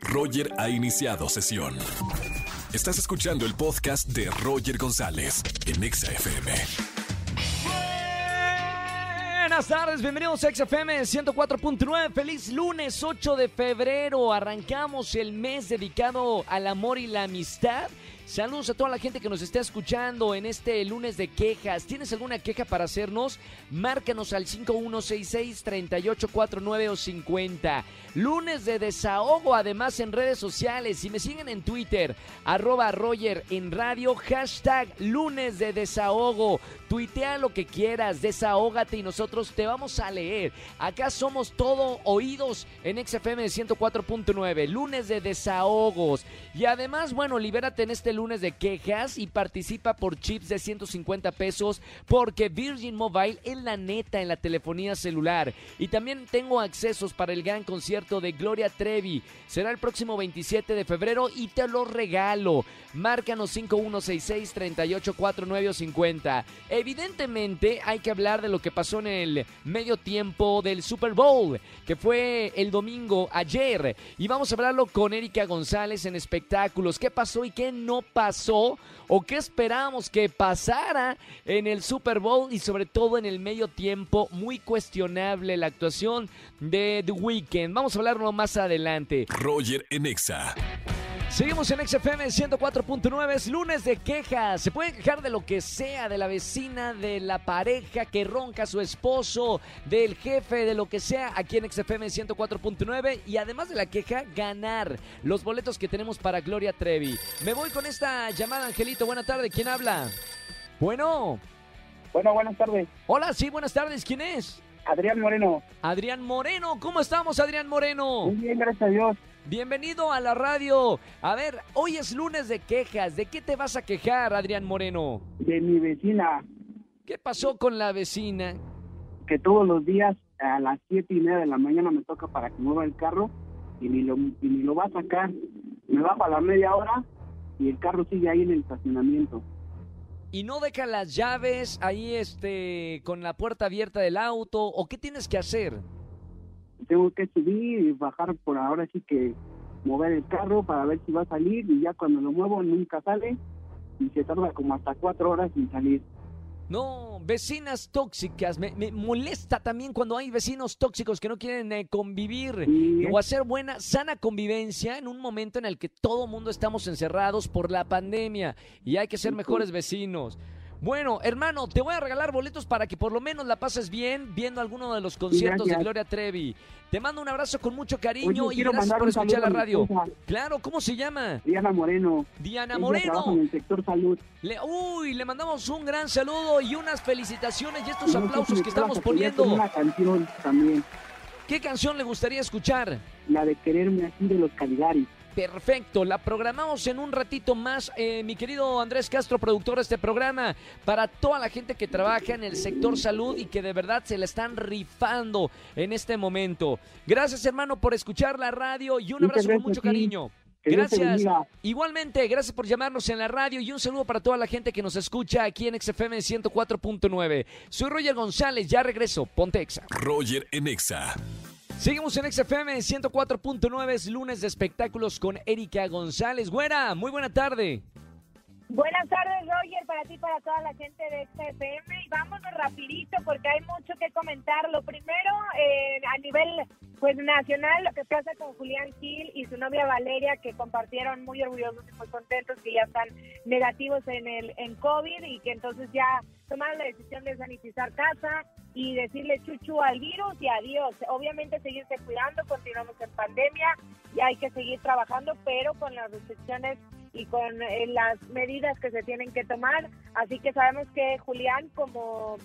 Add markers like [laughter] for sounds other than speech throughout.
Roger ha iniciado sesión. Estás escuchando el podcast de Roger González en Exa FM. Buenas tardes, bienvenidos a XFM 104.9. Feliz lunes 8 de febrero. Arrancamos el mes dedicado al amor y la amistad. Saludos a toda la gente que nos está escuchando en este lunes de quejas. ¿Tienes alguna queja para hacernos? Márcanos al 5166-3849 o 50. Lunes de desahogo, además en redes sociales. Si me siguen en Twitter, arroba Roger en radio, hashtag lunes de desahogo. Tuitea lo que quieras, desahógate y nosotros te vamos a leer. Acá somos todo oídos en XFM 104.9, lunes de desahogos. Y además, bueno, libérate en este lunes de quejas y participa por chips de 150 pesos porque Virgin Mobile es la neta en la telefonía celular. Y también tengo accesos para el gran concierto de Gloria Trevi. Será el próximo 27 de febrero y te lo regalo. Márcanos 5166-384950. Evidentemente hay que hablar de lo que pasó en el medio tiempo del Super Bowl, que fue el domingo ayer. Y vamos a hablarlo con Erika González en espectáculos. ¿Qué pasó y qué no pasó? ¿O qué esperábamos que pasara en el Super Bowl y sobre todo en el medio tiempo? Muy cuestionable la actuación de The Weeknd. Vamos a hablarlo más adelante. Roger en Exa. Seguimos en XFM 104.9, es lunes de quejas. Se pueden quejar de lo que sea, de la vecina, de la pareja que ronca a su esposo, del jefe, de lo que sea, aquí en XFM 104.9. Y además de la queja, ganar los boletos que tenemos para Gloria Trevi. Me voy con esta llamada, Angelito. Buena tarde, ¿quién habla? Bueno. Bueno, buenas tardes. Hola, sí, buenas tardes. ¿Quién es? Adrián Moreno. Adrián Moreno, ¿cómo estamos, Adrián Moreno? Muy bien, gracias a Dios. Bienvenido a la radio. A ver, hoy es lunes de quejas. ¿De qué te vas a quejar, Adrián Moreno? De mi vecina, ¿Qué pasó con la vecina? que todos los días a las siete y media de la mañana me toca para que mueva el carro y ni lo, y ni lo va a sacar. Me bajo a la media hora y el carro sigue ahí en el estacionamiento. ¿Y no deja las llaves ahí este con la puerta abierta del auto o qué tienes que hacer? Tengo que subir y bajar por ahora sí que mover el carro para ver si va a salir y ya cuando lo muevo nunca sale y se tarda como hasta cuatro horas sin salir. No, vecinas tóxicas. Me, me molesta también cuando hay vecinos tóxicos que no quieren eh, convivir Sí. o hacer buena, sana convivencia en un momento en el que todo mundo estamos encerrados por la pandemia y hay que ser mejores vecinos. Bueno, hermano, te voy a regalar boletos para que por lo menos la pases bien viendo alguno de los conciertos de. Gloria Trevi. Te mando un abrazo con mucho cariño Oye, y gracias por escuchar la radio. Claro, ¿cómo se llama? Diana Moreno. Diana Moreno. en el sector salud. Le- uy, le mandamos un gran saludo y unas felicitaciones y estos Y aplausos que estamos poniendo. Una canción también, ¿Qué canción le gustaría escuchar? la de Quererme así de los Caligaris. Perfecto, la programamos en un ratito más, eh, mi querido Andrés Castro, productor de este programa, para toda la gente que trabaja en el sector salud y que de verdad se la están rifando en este momento. Gracias hermano por escuchar la radio y un abrazo con mucho cariño. Gracias. Igualmente, gracias por llamarnos en la radio y un saludo para toda la gente que nos escucha aquí en XFM 104.9. Soy Roger González, ya regreso, Ponte Exa. Roger en Exa. Seguimos en XFM 104.9, es lunes de espectáculos con Erika González. Güera, muy buena tarde. Buenas tardes, Roger, para ti y para toda la gente de esta FM. Y vámonos rapidito porque hay mucho que comentar. Lo primero, eh, a nivel pues nacional, lo que pasa con Julián Gil y su novia Valeria, que compartieron muy orgullosos y muy contentos que ya están negativos en el en COVID y que entonces ya tomaron la decisión de sanitizar casa y decirle chuchu al virus y adiós. Obviamente seguirse cuidando, continuamos en pandemia y hay que seguir trabajando, pero con las restricciones y con eh, las medidas que se tienen que tomar. Así que sabemos que Julián como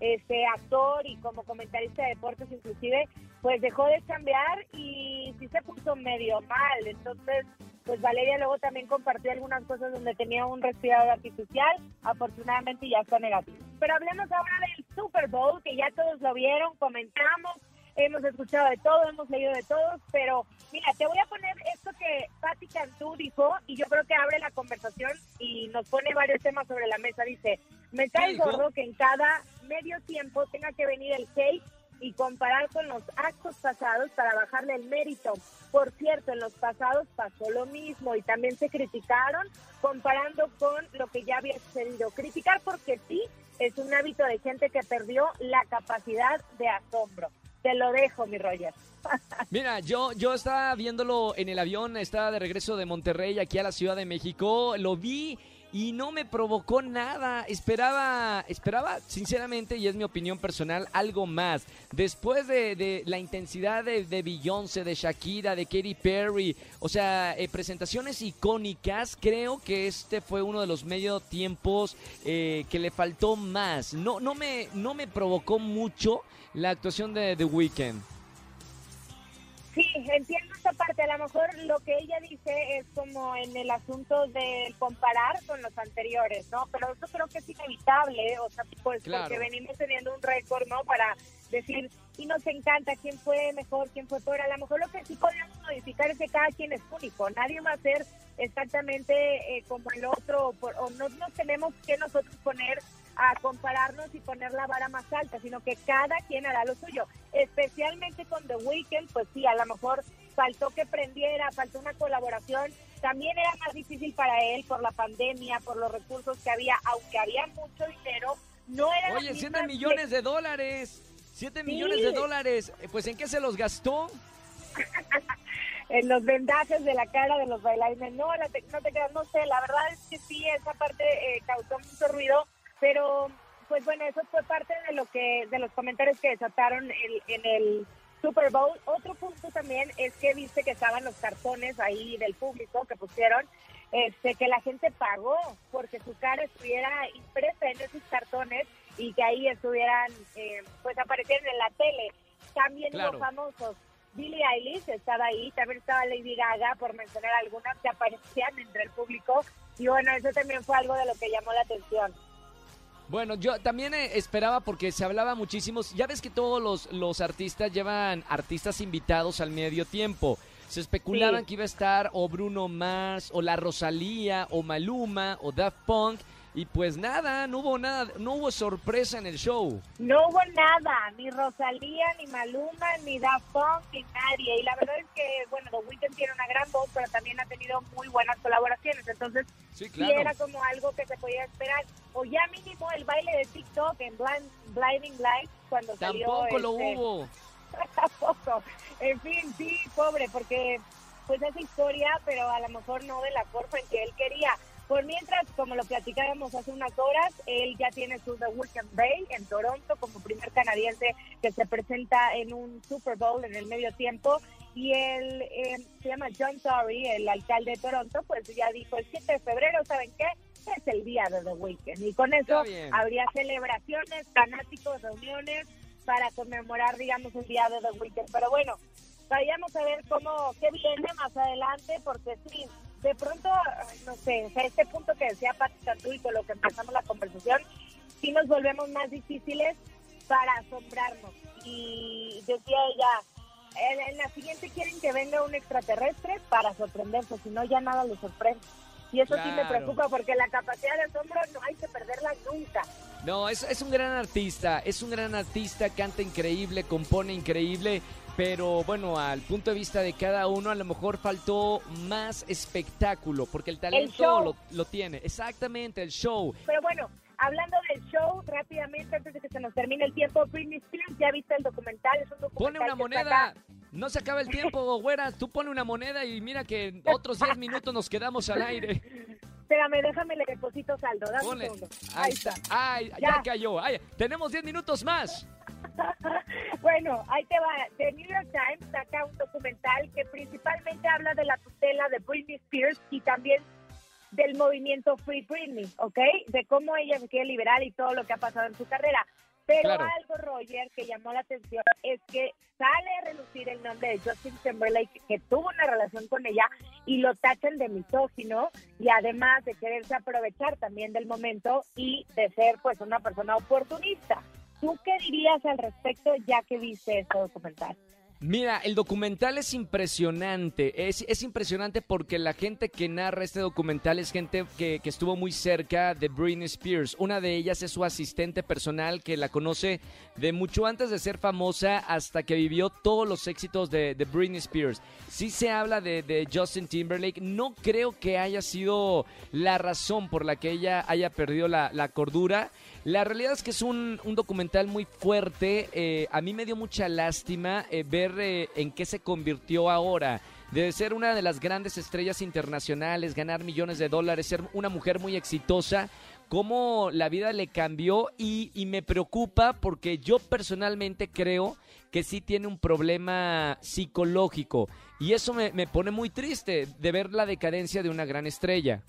este actor y como comentarista de deportes inclusive, pues dejó de cambiar y sí se puso medio mal. Entonces, pues Valeria luego también compartió algunas cosas donde tenía un resfriado artificial, afortunadamente ya está negativo. Pero hablemos ahora del Super Bowl, que ya todos lo vieron, comentamos, hemos escuchado de todo, hemos leído de todos, pero mira, te voy a poner esto que Patti Cantú dijo y yo creo que abre la conversación y nos pone varios temas sobre la mesa. Dice, me cae gordo que en cada medio tiempo tenga que venir el cake y comparar con los actos pasados para bajarle el mérito. Por cierto, en los pasados pasó lo mismo y también se criticaron comparando con lo que ya había sucedido. Criticar porque sí es un hábito de gente que perdió la capacidad de asombro. Te lo dejo, mi Roger. [laughs] Mira, yo, yo estaba viéndolo en el avión, estaba de regreso de Monterrey aquí a la Ciudad de México, lo vi y no me provocó nada. Esperaba, esperaba, sinceramente, y es mi opinión personal, algo más. Después de, la intensidad de, de, Beyoncé, de Shakira, de Katy Perry, o sea, eh, presentaciones icónicas, creo que este fue uno de los medio tiempos eh, que le faltó más. No, no, me, no me provocó mucho la actuación de The Weeknd. Sí, entiendo esta parte. A lo mejor lo que ella dice es como en el asunto de comparar con los anteriores, ¿no? Pero eso creo que es inevitable, o sea, pues porque venimos teniendo un récord, ¿no? Para decir, y nos encanta quién fue mejor, quién fue peor. A lo mejor lo que sí podemos modificar es que cada quien es único. Nadie va a ser exactamente eh, como el otro, o no nos tenemos que nosotros poner a compararnos y poner la vara más alta, sino que cada quien hará lo suyo. Especialmente con The Weeknd, pues sí, a lo mejor faltó que prendiera, faltó una colaboración. También era más difícil para él por la pandemia, por los recursos que había, aunque había mucho dinero, no era... Oye, 7 millones de dólares, 7 millones de dólares, eh, pues ¿en qué se los gastó? [laughs] en los vendajes de la cara de los bailarines. No, no te quedas, no sé, la verdad es que sí, esa parte eh, causó mucho ruido pero, pues bueno, eso fue parte de lo que, de los comentarios que desataron en el Super Bowl. Otro punto también es que viste que estaban los cartones ahí del público que pusieron, este, que la gente pagó porque su cara estuviera impresa en esos cartones y que ahí estuvieran, eh, pues aparecieran en la tele. También los famosos. Billie Eilish estaba ahí, también estaba Lady Gaga, por mencionar algunas que aparecían entre el público. Y bueno, eso también fue algo de lo que llamó la atención. Bueno, yo también eh, esperaba porque se hablaba muchísimo. Ya ves que todos los, los artistas llevan artistas invitados al medio tiempo. Se especulaban que iba a estar o Bruno Mars, o la Rosalía, o Maluma, o Daft Punk. Y pues nada, no hubo nada, no hubo sorpresa en el show. No hubo nada, ni Rosalía, ni Maluma, ni Daft Punk, ni nadie. Y la verdad es que, bueno, The Weeknd tiene una gran voz, pero también ha tenido muy buenas colaboraciones. Entonces, sí, era como algo que se podía esperar. O ya mínimo el baile de TikTok en Blinding Lights cuando salió. Tampoco lo este, hubo. [laughs] Tampoco. En fin, sí, pobre, porque pues esa historia, pero a lo mejor no de la forma en que él quería. Por mientras, como lo platicábamos hace unas horas, él ya tiene su The Weekend Bay en Toronto como primer canadiense que se presenta en un Super Bowl en el medio tiempo. Y él eh, se llama John Tory, el alcalde de Toronto, pues ya dijo el 7 de febrero, ¿saben qué? Es el día de The Weekend. Y con eso habría celebraciones, fanáticos, reuniones para conmemorar, digamos, el día de The Weekend. Pero bueno, vayamos a ver cómo, qué viene más adelante, porque sí, de pronto, no sé, o este punto que decía Pati Cantú y con lo que empezamos la conversación, sí nos volvemos más difíciles para asombrarnos. Y decía ella, en, la siguiente quieren que venga un extraterrestre para sorprenderse, si no ya nada les sorprende. Y eso sí me preocupa porque la capacidad de asombro no hay que perderla nunca. No, es, es un gran artista, es un gran artista, canta increíble, compone increíble pero bueno, al punto de vista de cada uno, a lo mejor faltó más espectáculo, porque el talento lo, tiene. Exactamente, el show. Pero bueno, hablando del show, rápidamente, antes de que se nos termine el tiempo, Britney Spears, ¿ya viste el documental? Es un documental Pone una moneda. No se acaba el tiempo, [laughs] güera. Tú pone una moneda y mira que en [laughs] otros 10 minutos nos quedamos al aire. Espérame, déjame le deposito saldo. Dame Ahí, está. Ay, ya, cayó. tenemos 10 minutos más. [laughs] bueno, ahí te va. The New York Times saca un documental que principalmente habla de la tutela de Britney Spears y también del movimiento Free Britney, ¿ok? De cómo ella se quiere liberar y todo lo que ha pasado en su carrera. Pero algo, Roger, que llamó la atención es que sale a relucir el nombre de Justin Timberlake, que tuvo una relación con ella, y lo tachan de misógino y además de quererse aprovechar también del momento y de ser pues una persona oportunista. ¿Tú qué dirías al respecto ya que viste este documental? Mira, el documental es impresionante. Es, es impresionante porque la gente que narra este documental es gente que, que estuvo muy cerca de Britney Spears. Una de ellas es su asistente personal que la conoce de mucho antes de ser famosa hasta que vivió todos los éxitos de, Britney Spears. Sí se habla de, de Justin Timberlake. No creo que haya sido la razón por la que ella haya perdido la, la cordura. La realidad es que es un, documental muy fuerte. Eh, a mí me dio mucha lástima eh, ver eh, en qué se convirtió ahora. De ser una de las grandes estrellas internacionales, ganar millones de dólares, ser una mujer muy exitosa, cómo la vida le cambió y, y me preocupa porque yo personalmente creo que sí tiene un problema psicológico y eso me pone muy triste de ver la decadencia de una gran estrella.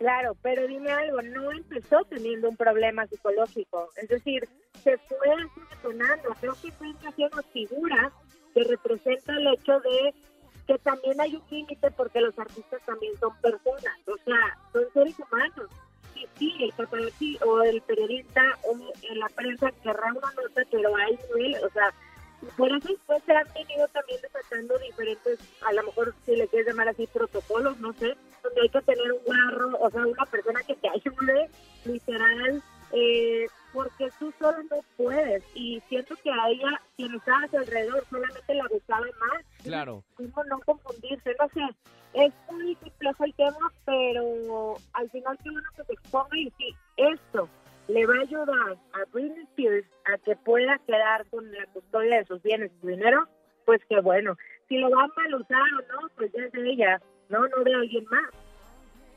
Claro, pero dime algo, no empezó teniendo un problema psicológico, es decir, se fue detonando. Creo que fue una figura que representa el hecho de que también hay un límite porque los artistas también son personas, o sea, son seres humanos. Y sí, el paparazzi o el periodista o la prensa querrá una nota, pero hay nivel, o sea, eso después se han venido también desatando diferentes, a lo mejor si le quieres llamar así, protocolos, no sé, donde hay que tener un guarro, o sea, una persona que te ayude, literal, eh, porque tú solo no puedes. Y siento que a ella, quien estaba a su alrededor, solamente la gustaba más. Claro. Cómo no confundirse, no sé. Es muy complejo el tema, pero al final que uno se exponga y si esto le va a ayudar a Britney Spears a que pueda quedar con la custodia de sus bienes y dinero, pues qué bueno. Si lo va a mal usar o no, pues ya es de ella, no, no de alguien más.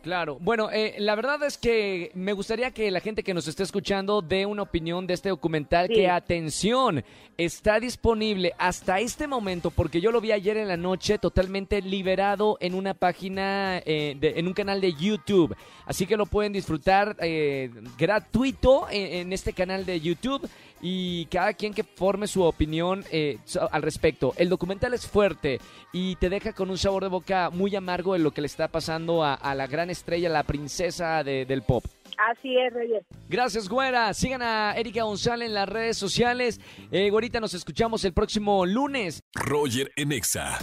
Claro, bueno, eh, la verdad es que me gustaría que la gente que nos esté escuchando dé una opinión de este documental Sí. que, atención, está disponible hasta este momento, porque yo lo vi ayer en la noche totalmente liberado en una página, eh, de- en un canal de YouTube. Así que lo pueden disfrutar eh, gratuito en, en este canal de YouTube y cada quien que forme su opinión eh, al respecto. El documental es fuerte y te deja con un sabor de boca muy amargo de lo que le está pasando a, a la gran estrella, la princesa de- del pop. Así es, Reyes. Gracias, Güera. Sigan a Erika González en las redes sociales. Eh, Güerita, nos escuchamos el próximo lunes. Roger en Exa.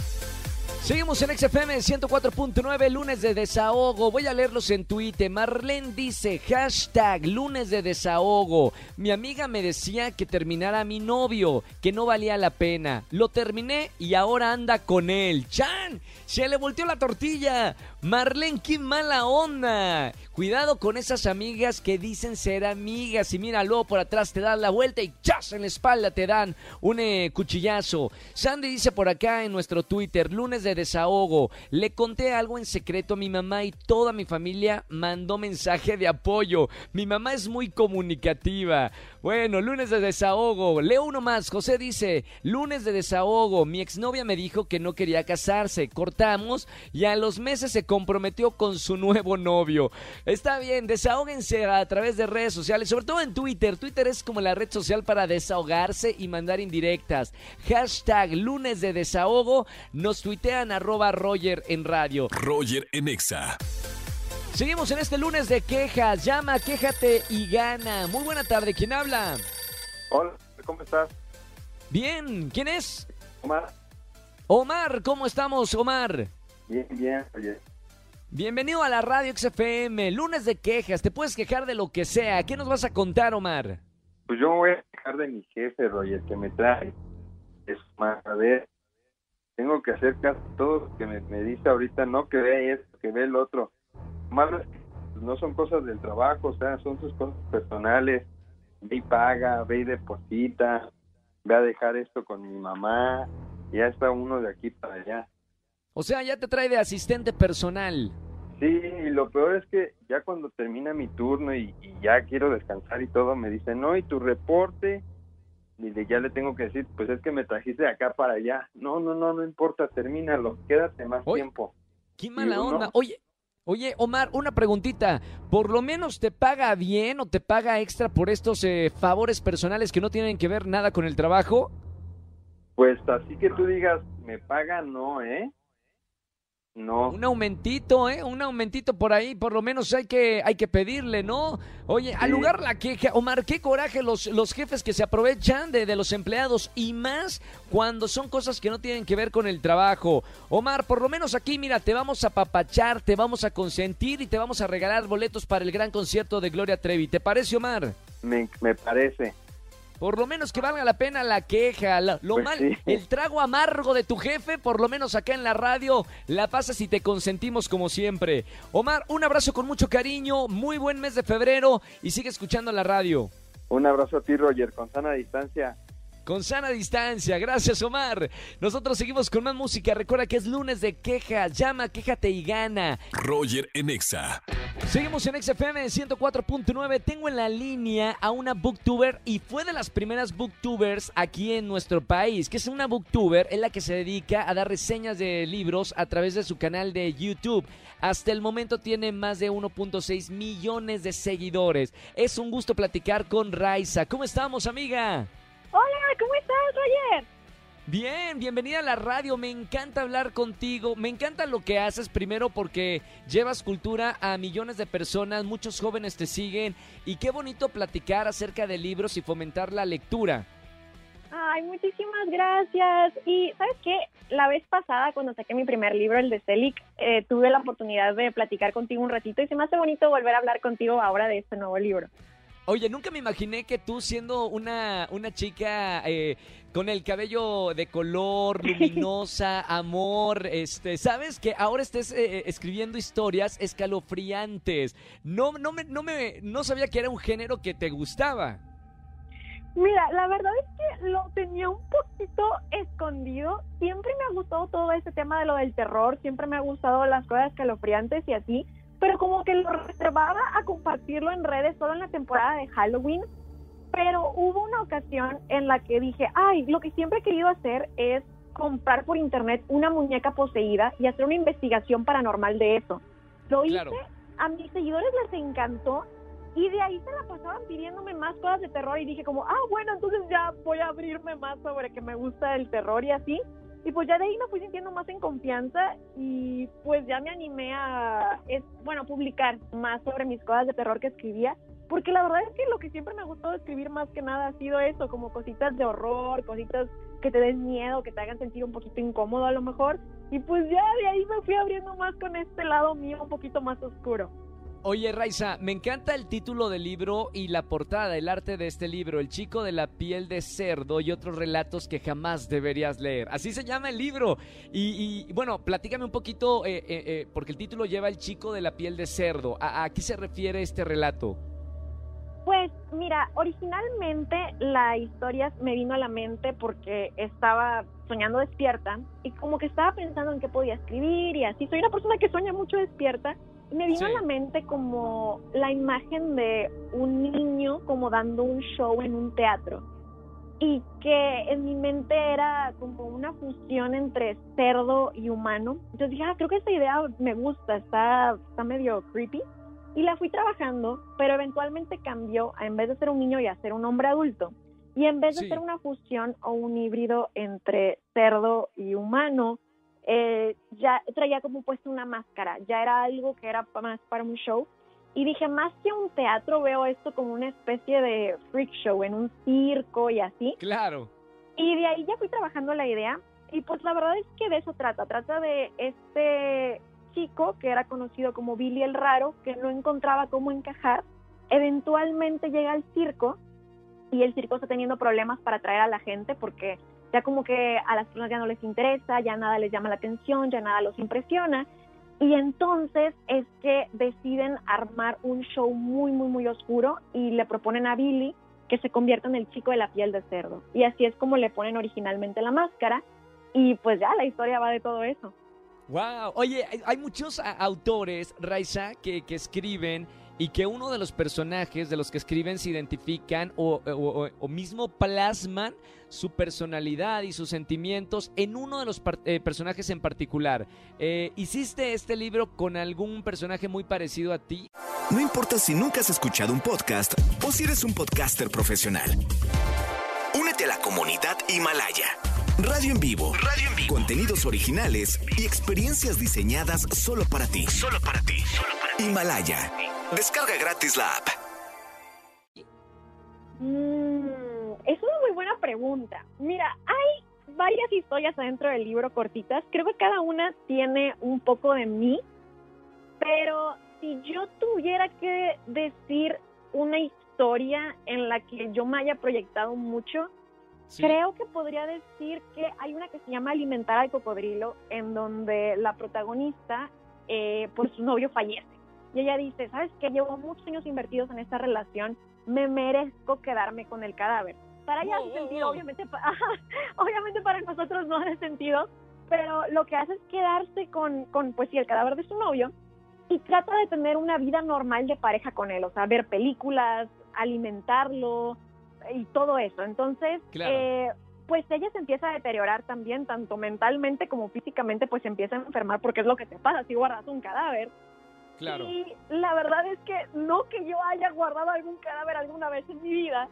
Seguimos en XFM 104.9, lunes de desahogo. Voy a leerlos en Twitter. Marlene dice, hashtag lunes de desahogo. Mi amiga me decía que terminara a mi novio, que no valía la pena. Lo terminé y ahora anda con él. ¡Chan! Se le volteó la tortilla. Marlene, qué mala onda. Cuidado con esas amigas que dicen ser amigas y mira, luego por atrás te dan la vuelta y ¡chas! en la espalda te dan un eh, cuchillazo. Sandy dice por acá en nuestro Twitter, lunes de desahogo, le conté algo en secreto a mi mamá y toda mi familia mandó mensaje de apoyo. Mi mamá es muy comunicativa. Bueno, lunes de desahogo. Leo uno más. José dice, lunes de desahogo. Mi exnovia me dijo que no quería casarse. Cortamos y a los meses se comprometió con su nuevo novio. Está bien, desahóguense a través de redes sociales, sobre todo en Twitter. Twitter es como la red social para desahogarse y mandar indirectas. Hashtag lunes de desahogo. Nos tuitean arroba Roger en radio. Roger en Exa. Seguimos en este lunes de quejas. Llama, quéjate y gana. Muy buena tarde. ¿Quién habla? Hola, ¿cómo estás? Bien, ¿quién es? Omar. Omar, ¿cómo estamos, Omar? Bien, bien, oye. Bienvenido a la radio XFM, lunes de quejas. Te puedes quejar de lo que sea. ¿Qué nos vas a contar, Omar? Pues yo me voy a quejar de mi jefe, Roger, que me trae. Es más, a ver, tengo que hacer caso a todo lo que me, me dice ahorita, no que vea esto, que ve el otro. Malo es que pues, no son cosas del trabajo, o sea, son sus cosas personales. Ve y paga, ve y deposita, ve a dejar esto con mi mamá. Ya está uno de aquí para allá. O sea, ya te trae de asistente personal. Sí, y lo peor es que ya cuando termina mi turno y, y ya quiero descansar y todo, me dicen, no, y tu reporte, y de- ya le tengo que decir, pues es que me trajiste de acá para allá. No, no, no, no importa, termínalo, quédate más Oye. tiempo. Qué mala onda. Oye, oye, Omar, una preguntita. ¿Por lo menos te paga bien o te paga extra por estos eh, favores personales que no tienen que ver nada con el trabajo? Pues así que tú digas, me paga, no, ¿eh? No. Un aumentito, ¿eh? Un aumentito por ahí, por lo menos hay que, hay que pedirle, ¿no? Oye, al lugar la queja, Omar, qué coraje los, los jefes que se aprovechan de, de los empleados y más cuando son cosas que no tienen que ver con el trabajo. Omar, por lo menos aquí, mira, te vamos a papachar, te vamos a consentir y te vamos a regalar boletos para el gran concierto de Gloria Trevi. ¿Te parece, Omar? Me, me parece. Por lo menos que valga la pena la queja, la- lo Pues mal, sí. el trago amargo de tu jefe, por lo menos acá en la radio, la pasas y te consentimos como siempre. Omar, un abrazo con mucho cariño, muy buen mes de febrero y sigue escuchando la radio. Un abrazo a ti, Roger, con sana distancia. Con sana distancia, gracias Omar. Nosotros seguimos con más música. Recuerda que es lunes de quejas. Llama, quéjate y gana. Roger en Exa. Seguimos en XFM 104.9. Tengo en la línea a una booktuber y fue de las primeras booktubers aquí en nuestro país. Que es una booktuber, es la que se dedica a dar reseñas de libros a través de su canal de YouTube. Hasta el momento tiene más de 1.6 millones de seguidores. Es un gusto platicar con Raiza. ¿Cómo estamos, amiga? Hola, ¿cómo estás, Roger? Bien, bienvenida a la radio. Me encanta hablar contigo. Me encanta lo que haces primero porque llevas cultura a millones de personas, muchos jóvenes te siguen y qué bonito platicar acerca de libros y fomentar la lectura. Ay, muchísimas gracias. Y sabes qué, la vez pasada cuando saqué mi primer libro, el de Celic, eh, tuve la oportunidad de platicar contigo un ratito y se me hace bonito volver a hablar contigo ahora de este nuevo libro. Oye, nunca me imaginé que tú siendo una, una chica eh, con el cabello de color, [laughs] luminosa, amor, este, sabes que ahora estés eh, escribiendo historias escalofriantes. No, no me, no me, no sabía que era un género que te gustaba. Mira, la verdad es que lo tenía un poquito escondido. Siempre me ha gustado todo ese tema de lo del terror, siempre me ha gustado las cosas escalofriantes y así, pero como que lo reservaba a compartirlo en redes solo en la temporada de Halloween. Pero hubo una ocasión en la que dije, ay, lo que siempre he querido hacer es comprar por internet una muñeca poseída y hacer una investigación paranormal de eso. Lo hice, Claro. a mis seguidores les encantó y de ahí se la pasaban pidiéndome más cosas de terror y dije como, ah, bueno, entonces ya voy a abrirme más sobre que me gusta el terror y así. Y pues ya de ahí me fui sintiendo más en confianza y pues ya me animé a, es, bueno, publicar más sobre mis cosas de terror que escribía. Porque la verdad es que lo que siempre me ha gustado escribir más que nada ha sido eso, como cositas de horror, cositas que te den miedo, que te hagan sentir un poquito incómodo a lo mejor. Y pues ya de ahí me fui abriendo más con este lado mío un poquito más oscuro. Oye, Raiza, me encanta el título del libro y la portada, el arte de este libro, El chico de la piel de cerdo y otros relatos que jamás deberías leer. Así se llama el libro. Y, bueno, platícame un poquito, eh, eh, eh, porque el título lleva El chico de la piel de cerdo. ¿A, a qué se refiere este relato? Pues mira, originalmente la historia me vino a la mente porque estaba soñando despierta y como que estaba pensando en qué podía escribir y así. Soy una persona que sueña mucho despierta me vino Sí. a la mente como la imagen de un niño como dando un show en un teatro y que en mi mente era como una fusión entre cerdo y humano. Entonces dije, ah, creo que esta idea me gusta, está, está medio creepy. Y la fui trabajando, pero eventualmente cambió a en vez de ser un niño y a ser un hombre adulto. Y en vez de Sí. ser una fusión o un híbrido entre cerdo y humano, eh, ya traía como puesto una máscara. Ya era algo que era más para un show. Y dije, más que un teatro, veo esto como una especie de freak show en un circo y así. Claro. Y de ahí ya fui trabajando la idea. Y pues la verdad es que de eso trata. Trata de este chico que era conocido como Billy el Raro, que no encontraba cómo encajar. Eventualmente llega al circo y el circo está teniendo problemas para atraer a la gente porque ya como que a las personas ya no les interesa, ya nada les llama la atención, ya nada los impresiona. Y entonces es que deciden armar un show muy, muy, muy oscuro y le proponen a Billy que se convierta en el chico de la piel de cerdo. Y así es como le ponen originalmente la máscara. Y pues ya la historia va de todo eso. Wow. Oye, hay, muchos autores, Raiza, que, que escriben y que uno de los personajes de los que escriben se identifican o, o- o- o mismo plasman su personalidad y sus sentimientos en uno de los par- eh, personajes en particular. Eh, ¿Hiciste este libro con algún personaje muy parecido a ti? No importa si nunca has escuchado un podcast o si eres un podcaster profesional. Únete a la comunidad Himalaya. Radio en vivo. Radio en vivo. Contenidos originales y experiencias diseñadas solo para ti. Solo para ti. Himalaya. Descarga gratis la app. Mm, es una muy buena pregunta. Mira, hay varias historias adentro del libro cortitas. Creo que cada una tiene un poco de mí, pero si yo tuviera que decir una historia en la que yo me haya proyectado mucho, Sí. creo que podría decir que hay una que se llama Alimentar al cocodrilo, en donde la protagonista, eh, por su novio fallece. Y ella dice, ¿sabes qué? Llevo muchos años invertidos en esta relación, me merezco quedarme con el cadáver. Para ella Wow, hace sentido, [laughs] obviamente, para nosotros no hace sentido, pero lo que hace es quedarse con, con, pues sí, el cadáver de su novio y trata de tener una vida normal de pareja con él, o sea, ver películas, alimentarlo y todo eso. Entonces, Claro. eh, pues ella se empieza a deteriorar también, tanto mentalmente como físicamente, pues se empieza a enfermar porque es lo que te pasa si guardas un cadáver. Claro. Y la verdad es que no que yo haya guardado algún cadáver alguna vez en mi vida.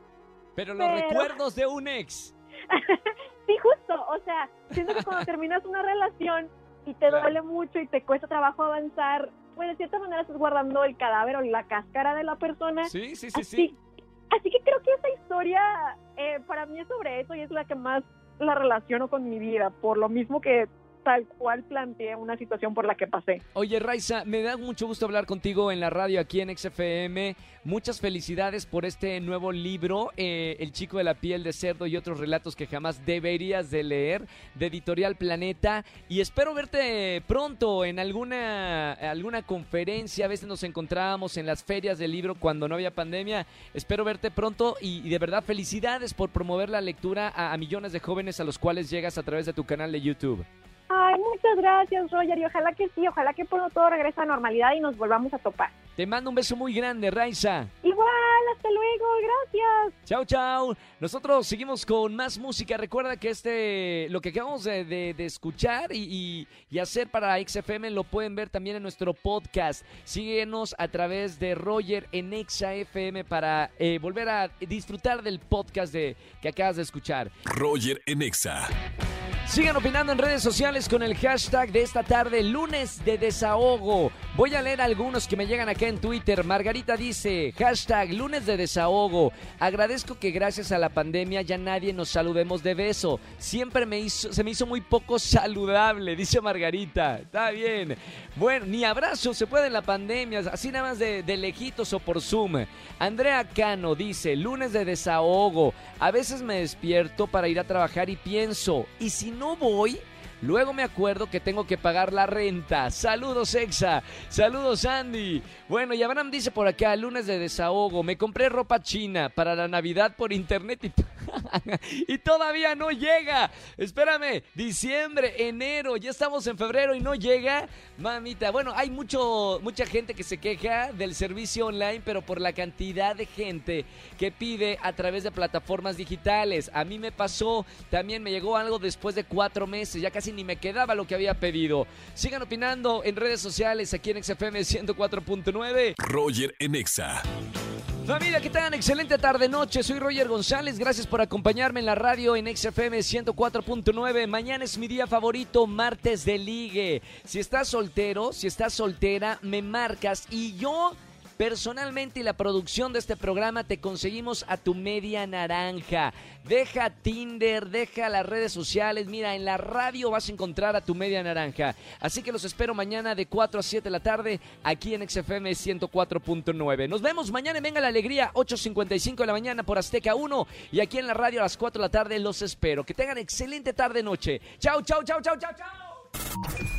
Pero los pero- recuerdos de un ex. [laughs] sí, justo, o sea, siento que cuando [laughs] terminas una relación y te Claro. duele mucho y te cuesta trabajo avanzar, pues de cierta manera estás guardando el cadáver o la cáscara de la persona. Sí, sí, sí, así, sí. así que creo que esa historia eh, para mí es sobre eso y es la que más la relaciono con mi vida, por lo mismo que tal cual planteé una situación por la que pasé. Oye, Raiza, me da mucho gusto hablar contigo en la radio aquí en XFM. Muchas felicidades por este nuevo libro, eh, El chico de la piel de cerdo y otros relatos que jamás deberías de leer, de Editorial Planeta. Y espero verte pronto en alguna, alguna conferencia. A veces nos encontrábamos en las ferias del libro cuando no había pandemia. Espero verte pronto y, de verdad felicidades por promover la lectura a millones de jóvenes a los cuales llegas a través de tu canal de YouTube. Ay, muchas gracias, Roger, y ojalá que sí, ojalá que pronto todo regrese a normalidad y nos volvamos a topar. Te mando un beso muy grande, Raiza. Igual, hasta luego, gracias. Chao, chao. Nosotros seguimos con más música. Recuerda que este, lo que acabamos de, de- de escuchar y, y- y hacer para XFM lo pueden ver también en nuestro podcast. Síguenos a través de Roger en XFM para eh, volver a disfrutar del podcast de, que acabas de escuchar. Roger en Exa. Sigan opinando en redes sociales con el hashtag de esta tarde, lunes de desahogo. Voy a leer algunos que me llegan acá en Twitter. Margarita dice, hashtag lunes de desahogo. Agradezco que gracias a la pandemia ya nadie nos saludemos de beso. Siempre me se me hizo muy poco saludable, dice Margarita. Está bien. Bueno, ni abrazo se puede en la pandemia, así nada más de, de lejitos o por Zoom. Andrea Cano dice, lunes de desahogo. A veces me despierto para ir a trabajar y pienso, ¿y si no voy? Luego me acuerdo que tengo que pagar la renta. Saludos, Exa. Saludos, Andy. Bueno, y Abraham dice por acá, lunes de desahogo. Me compré ropa china para la Navidad por internet y, [laughs] y todavía no llega. Espérame, diciembre, enero, ya estamos en febrero y no llega. Mamita, bueno, hay mucho, mucha gente que se queja del servicio online, pero por la cantidad de gente que pide a través de plataformas digitales. A mí me pasó, también me llegó algo después de cuatro meses, ya casi ni me quedaba lo que había pedido. Sigan opinando en redes sociales aquí en XFM 104.9. Roger en Exa. Familia, ¿qué tal? Excelente tarde-noche. Soy Roger González. Gracias por acompañarme en la radio en XFM 104.9. Mañana es mi día favorito, martes de ligue. Si estás soltero, si estás soltera, me marcas y yo... Personalmente y la producción de este programa te conseguimos a tu media naranja. Deja Tinder, deja las redes sociales. Mira, en la radio vas a encontrar a tu media naranja. Así que los espero mañana de 4 a 7 de la tarde aquí en XFM 104.9. Nos vemos mañana en Venga la Alegría, 8.55 de la mañana por Azteca 1. Y aquí en la radio a las 4 de la tarde los espero. Que tengan excelente tarde-noche. Chao, chao, chao, chao, chao, chao.